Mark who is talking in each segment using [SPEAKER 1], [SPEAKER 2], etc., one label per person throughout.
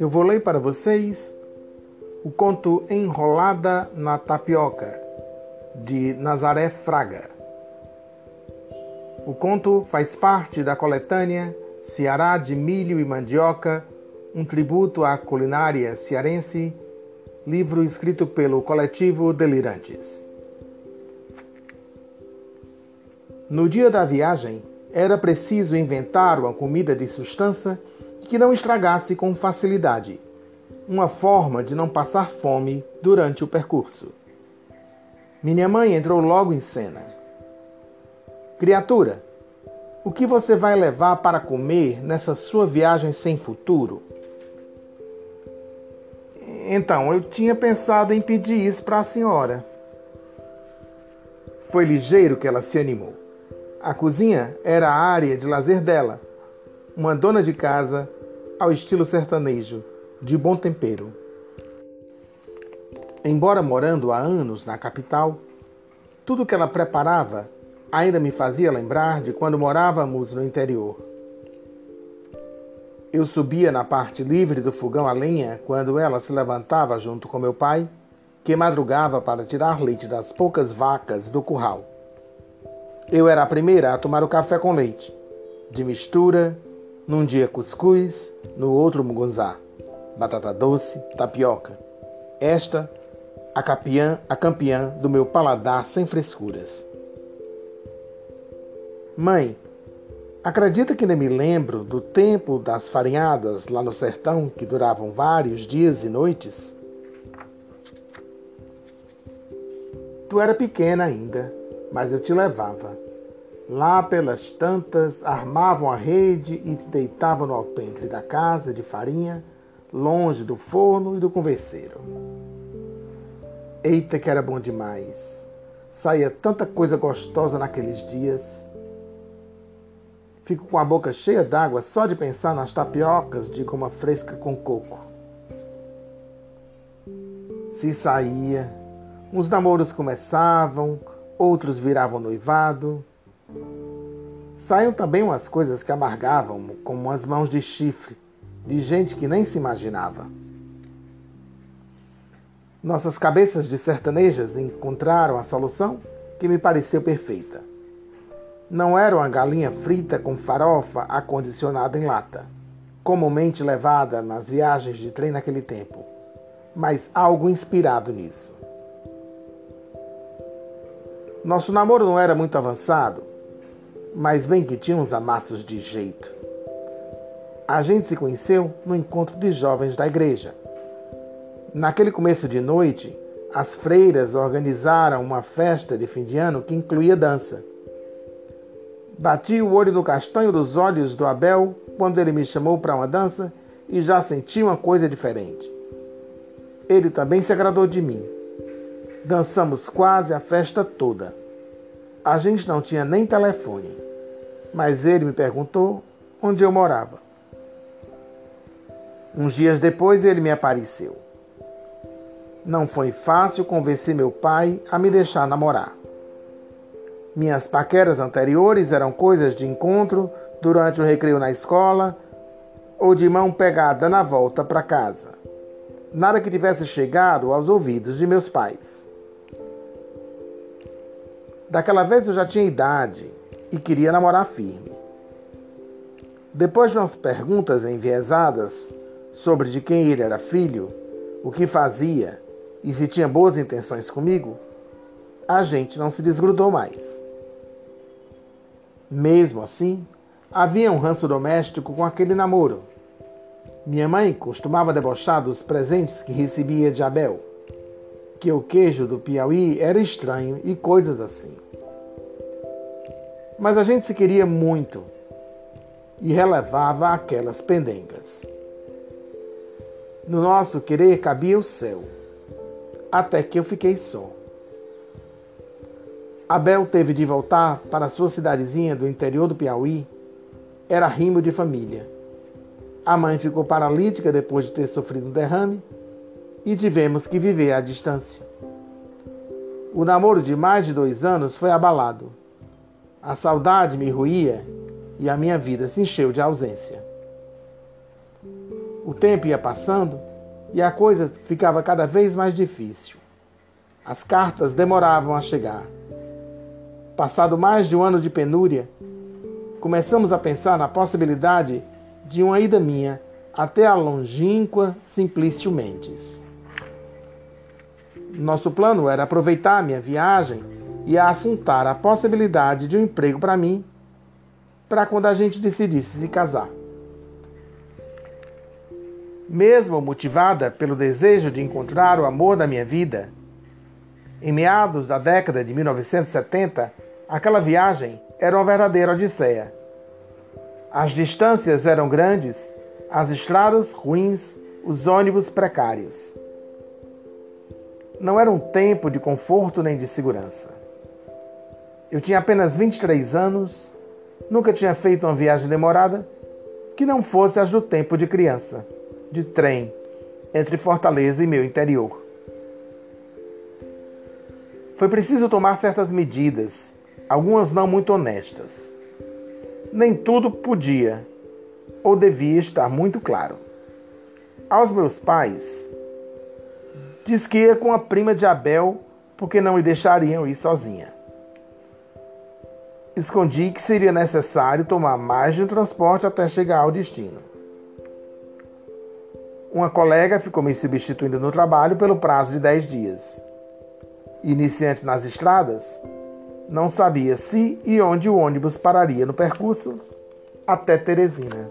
[SPEAKER 1] Eu vou ler para vocês o conto Enrolada na Tapioca, de Nazaré Fraga. O conto faz parte da coletânea Ceará de Milho e Mandioca, um tributo à culinária cearense, livro escrito pelo coletivo Delirantes. No dia da viagem, era preciso inventar uma comida de substância que não estragasse com facilidade, uma forma de não passar fome durante o percurso. Minha mãe entrou logo em cena. Criatura, o que você vai levar para comer nessa sua viagem sem futuro? Então, eu tinha pensado em pedir isso para a senhora. Foi ligeiro que ela se animou. A cozinha era a área de lazer dela. Uma dona de casa ao estilo sertanejo, de bom tempero. Embora morando há anos na capital, tudo que ela preparava ainda me fazia lembrar de quando morávamos no interior. Eu subia na parte livre do fogão a lenha quando ela se levantava junto com meu pai, que madrugava para tirar leite das poucas vacas do curral. Eu era a primeira a tomar o café com leite, de mistura num dia cuscuz, no outro mugunzá, batata doce, tapioca. Esta, a campeã, a campeã do meu paladar sem frescuras. Mãe, acredita que nem me lembro do tempo das farinhadas lá no sertão que duravam vários dias e noites? Tu era pequena ainda, mas eu te levava. Lá pelas tantas, armavam a rede e te deitavam no alpendre da casa de farinha, longe do forno e do converseiro. Eita, que era bom demais! Saía tanta coisa gostosa naqueles dias. Fico com a boca cheia d'água só de pensar nas tapiocas de goma fresca com coco. Se saía, uns namoros começavam, outros viravam noivado Saíam também umas coisas que amargavam, como as mãos de chifre, de gente que nem se imaginava. Nossas cabeças de sertanejas encontraram a solução que me pareceu perfeita. Não era uma galinha frita com farofa acondicionada em lata, comumente levada nas viagens de trem naquele tempo, mas algo inspirado nisso. Nosso namoro não era muito avançado, mas bem que tinha uns amassos de jeito. A gente se conheceu no encontro de jovens da igreja. Naquele começo de noite, as freiras organizaram uma festa de fim de ano que incluía dança. Bati o olho no castanho dos olhos do Abel quando ele me chamou para uma dança e já senti uma coisa diferente. Ele também se agradou de mim. Dançamos quase a festa toda. A gente não tinha nem telefone, mas ele me perguntou onde eu morava. Uns dias depois ele me apareceu. Não foi fácil convencer meu pai a me deixar namorar. Minhas paqueras anteriores eram coisas de encontro durante o recreio na escola ou de mão pegada na volta para casa. Nada que tivesse chegado aos ouvidos de meus pais. Daquela vez eu já tinha idade e queria namorar firme. Depois de umas perguntas enviesadas sobre de quem ele era filho, o que fazia e se tinha boas intenções comigo, a gente não se desgrudou mais. Mesmo assim, havia um ranço doméstico com aquele namoro. Minha mãe costumava debochar dos presentes que recebia de Abel que o queijo do Piauí era estranho e coisas assim. Mas a gente se queria muito e relevava aquelas pendengas. No nosso querer cabia o céu, até que eu fiquei só. Abel teve de voltar para sua cidadezinha do interior do Piauí. Era rimo de família. A mãe ficou paralítica depois de ter sofrido um derrame e tivemos que viver à distância. O namoro de mais de dois anos foi abalado. A saudade me ruía e a minha vida se encheu de ausência. O tempo ia passando e a coisa ficava cada vez mais difícil. As cartas demoravam a chegar. Passado mais de um ano de penúria, começamos a pensar na possibilidade de uma ida minha até a longínqua Simplício Mendes. Nosso plano era aproveitar minha viagem e assuntar a possibilidade de um emprego para mim, para quando a gente decidisse se casar. Mesmo motivada pelo desejo de encontrar o amor da minha vida, em meados da década de 1970, aquela viagem era uma verdadeira odisseia. As distâncias eram grandes, as estradas ruins, os ônibus precários. Não era um tempo de conforto nem de segurança. Eu tinha apenas 23 anos, nunca tinha feito uma viagem demorada que não fosse as do tempo de criança, de trem, entre Fortaleza e meu interior. Foi preciso tomar certas medidas, algumas não muito honestas. Nem tudo podia ou devia estar muito claro. Aos meus pais, diz que ia com a prima de Abel porque não me deixariam ir sozinha. Escondi que seria necessário tomar mais de um transporte até chegar ao destino. Uma colega ficou me substituindo no trabalho pelo prazo de 10 dias. Iniciante nas estradas, não sabia se e onde o ônibus pararia no percurso até Teresina.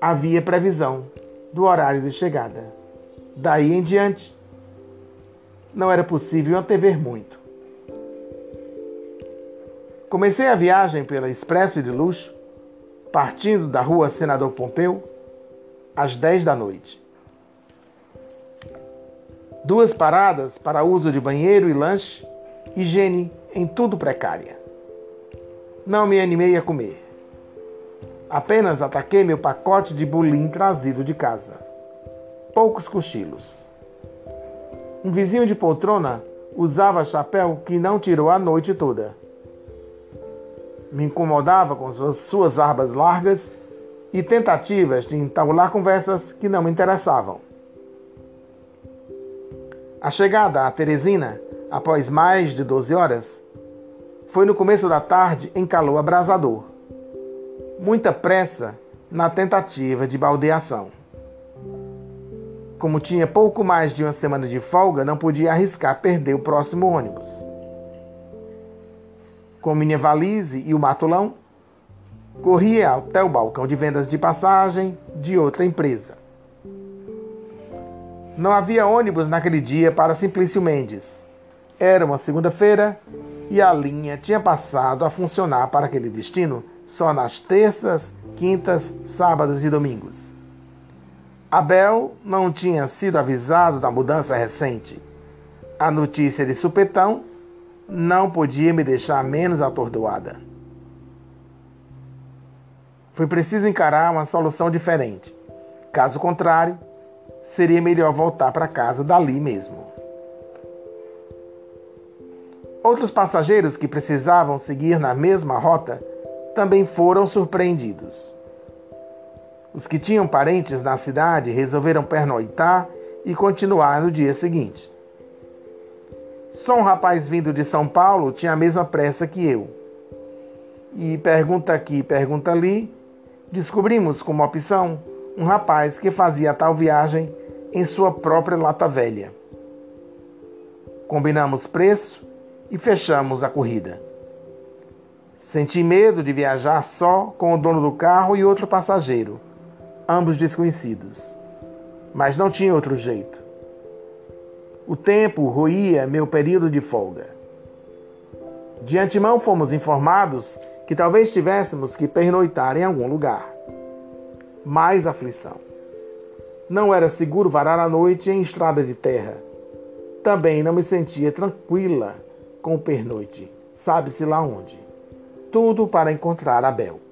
[SPEAKER 1] Havia previsão do horário de chegada. Daí em diante, não era possível antever muito. Comecei a viagem pela Expresso de Luxo, partindo da rua Senador Pompeu, às 10 da noite. Duas paradas para uso de banheiro e lanche, higiene em tudo precária. Não me animei a comer. Apenas ataquei meu pacote de bulim trazido de casa. Poucos cochilos. Um vizinho de poltrona usava chapéu que não tirou a noite toda. Me incomodava com suas barbas largas e tentativas de entabular conversas que não me interessavam. A chegada a Teresina, após mais de 12 horas, foi no começo da tarde em calor abrasador. Muita pressa na tentativa de baldeação. Como tinha pouco mais de uma semana de folga, não podia arriscar perder o próximo ônibus. Com minha valise e o matulão, corria até o balcão de vendas de passagem de outra empresa. Não havia ônibus naquele dia para Simplício Mendes. Era uma segunda-feira e a linha tinha passado a funcionar para aquele destino só nas terças, quintas, sábados e domingos. Abel não tinha sido avisado da mudança recente. A notícia de supetão não podia me deixar menos atordoada. Foi preciso encarar uma solução diferente. Caso contrário, seria melhor voltar para casa dali mesmo. Outros passageiros que precisavam seguir na mesma rota também foram surpreendidos. Os que tinham parentes na cidade resolveram pernoitar e continuar no dia seguinte. Só um rapaz vindo de São Paulo tinha a mesma pressa que eu. E pergunta aqui, pergunta ali, descobrimos como opção um rapaz que fazia tal viagem em sua própria lata velha. Combinamos preço e fechamos a corrida. Senti medo de viajar só com o dono do carro e outro passageiro, ambos desconhecidos. Mas não tinha outro jeito. O tempo roía meu período de folga. De antemão fomos informados que talvez tivéssemos que pernoitar em algum lugar. Mais aflição. Não era seguro varar a noite em estrada de terra. Também não me sentia tranquila com o pernoite, sabe-se lá onde. Tudo para encontrar Abel.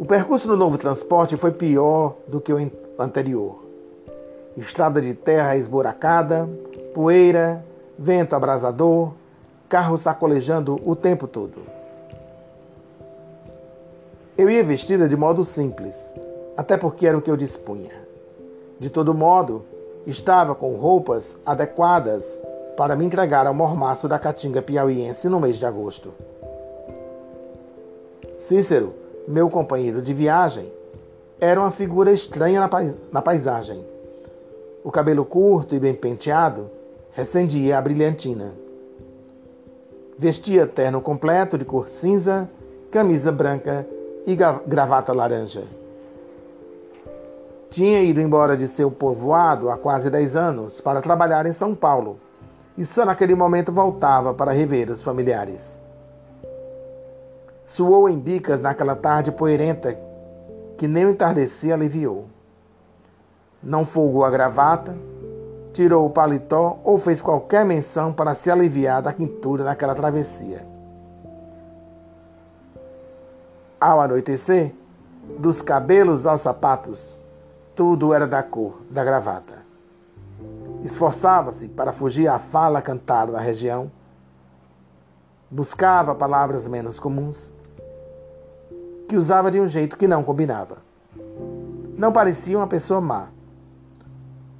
[SPEAKER 1] O percurso do novo transporte foi pior do que o anterior. Estrada de terra esburacada, poeira, vento abrasador, carro sacolejando o tempo todo. Eu ia vestida de modo simples, até porque era o que eu dispunha. De todo modo, estava com roupas adequadas para me entregar ao mormaço da caatinga piauiense no mês de agosto. Cícero, meu companheiro de viagem, era uma figura estranha na paisagem. O cabelo curto e bem penteado recendia a brilhantina. Vestia terno completo de cor cinza, camisa branca e gravata laranja. Tinha ido embora de seu povoado há quase 10 anos para trabalhar em São Paulo e só naquele momento voltava para rever os familiares. Suou em bicas naquela tarde poeirenta que nem o entardecer aliviou. Não folgou a gravata, tirou o paletó ou fez qualquer menção para se aliviar da quintura naquela travessia. Ao anoitecer, dos cabelos aos sapatos, tudo era da cor da gravata. Esforçava-se para fugir à fala cantada da região. Buscava palavras menos comuns, que usava de um jeito que não combinava. Não parecia uma pessoa má,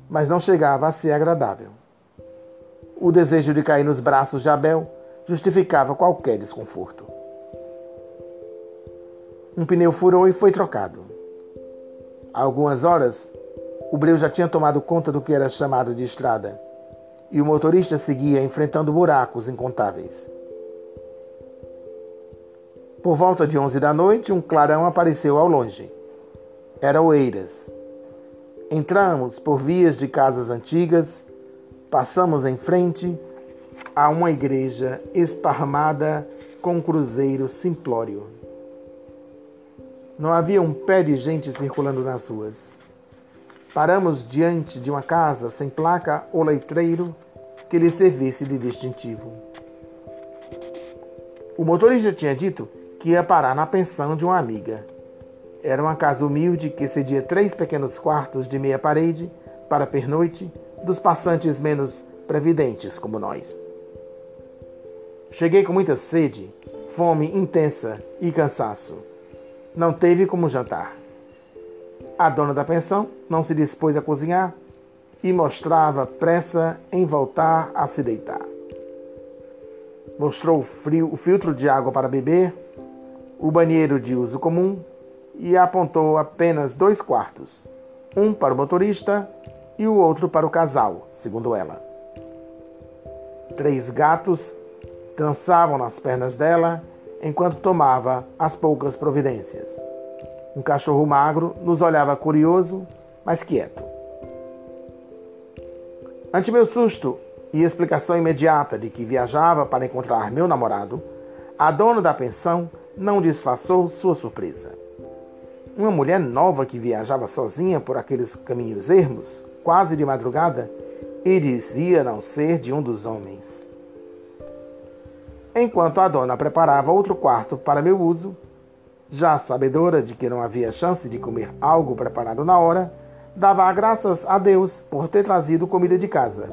[SPEAKER 1] mas não chegava a ser agradável. O desejo de cair nos braços de Abel justificava qualquer desconforto. Um pneu furou e foi trocado. Há algumas horas, o breu já tinha tomado conta do que era chamado de estrada, e o motorista seguia enfrentando buracos incontáveis. Por volta de onze da noite, um clarão apareceu ao longe. Era Oeiras. Entramos por vias de casas antigas, passamos em frente a uma igreja esparramada com cruzeiro simplório. Não havia um pé de gente circulando nas ruas. Paramos diante de uma casa sem placa ou letreiro que lhe servisse de distintivo. O motorista tinha dito que ia parar na pensão de uma amiga. Era uma casa humilde que cedia três pequenos quartos de meia parede para pernoite dos passantes menos previdentes como nós. Cheguei com muita sede, fome intensa e cansaço. Não teve como jantar. A dona da pensão não se dispôs a cozinhar e mostrava pressa em voltar a se deitar. Mostrou o, frio, o filtro de água para beber o banheiro de uso comum e apontou apenas dois quartos, um para o motorista e o outro para o casal, segundo ela. Três gatos dançavam nas pernas dela enquanto tomava as poucas providências. Um cachorro magro nos olhava curioso, mas quieto. Ante meu susto e explicação imediata de que viajava para encontrar meu namorado, a dona da pensão não disfarçou sua surpresa. Uma mulher nova que viajava sozinha por aqueles caminhos ermos, quase de madrugada, e dizia não ser de um dos homens. Enquanto a dona preparava outro quarto para meu uso, já sabedora de que não havia chance de comer algo preparado na hora, dava graças a Deus por ter trazido comida de casa,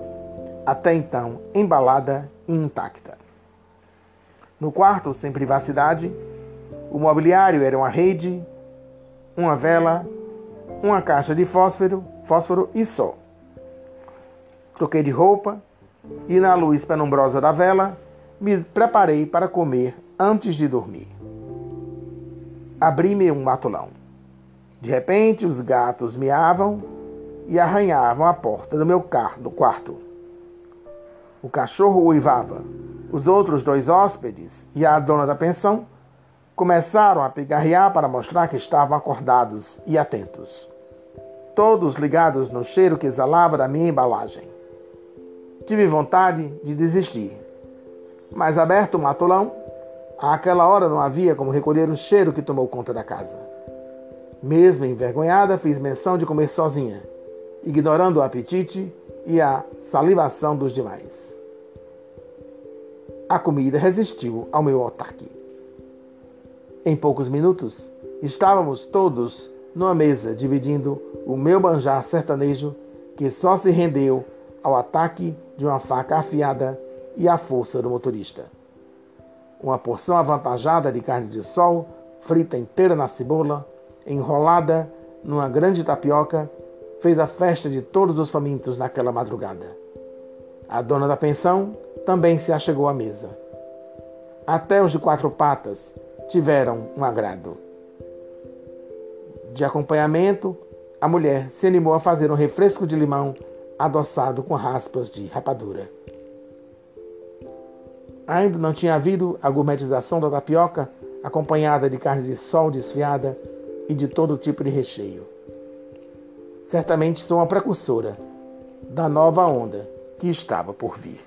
[SPEAKER 1] até então embalada e intacta. No quarto, sem privacidade, o mobiliário era uma rede, uma vela, uma caixa de fósforo, fósforo e só. Troquei de roupa e, na luz penumbrosa da vela, me preparei para comer antes de dormir. Abri-me um matulão. De repente, os gatos miavam e arranhavam a porta do meu do quarto. O cachorro uivava. Os outros dois hóspedes e a dona da pensão Começaram a pigarrear para mostrar que estavam acordados e atentos. Todos ligados no cheiro que exalava da minha embalagem. Tive vontade de desistir. Mas aberto o matolão, àquela hora não havia como recolher o cheiro que tomou conta da casa. Mesmo envergonhada, fiz menção de comer sozinha, ignorando o apetite e a salivação dos demais. A comida resistiu ao meu ataque. Em poucos minutos, estávamos todos numa mesa dividindo o meu manjar sertanejo que só se rendeu ao ataque de uma faca afiada e à força do motorista. Uma porção avantajada de carne de sol, frita inteira na cebola, enrolada numa grande tapioca, fez a festa de todos os famintos naquela madrugada. A dona da pensão também se achegou à mesa. Até os de quatro patas tiveram um agrado. De acompanhamento, a mulher se animou a fazer um refresco de limão adoçado com raspas de rapadura. Ainda não tinha havido a gourmetização da tapioca, acompanhada de carne de sol desfiada e de todo tipo de recheio. Certamente sou uma precursora da nova onda que estava por vir.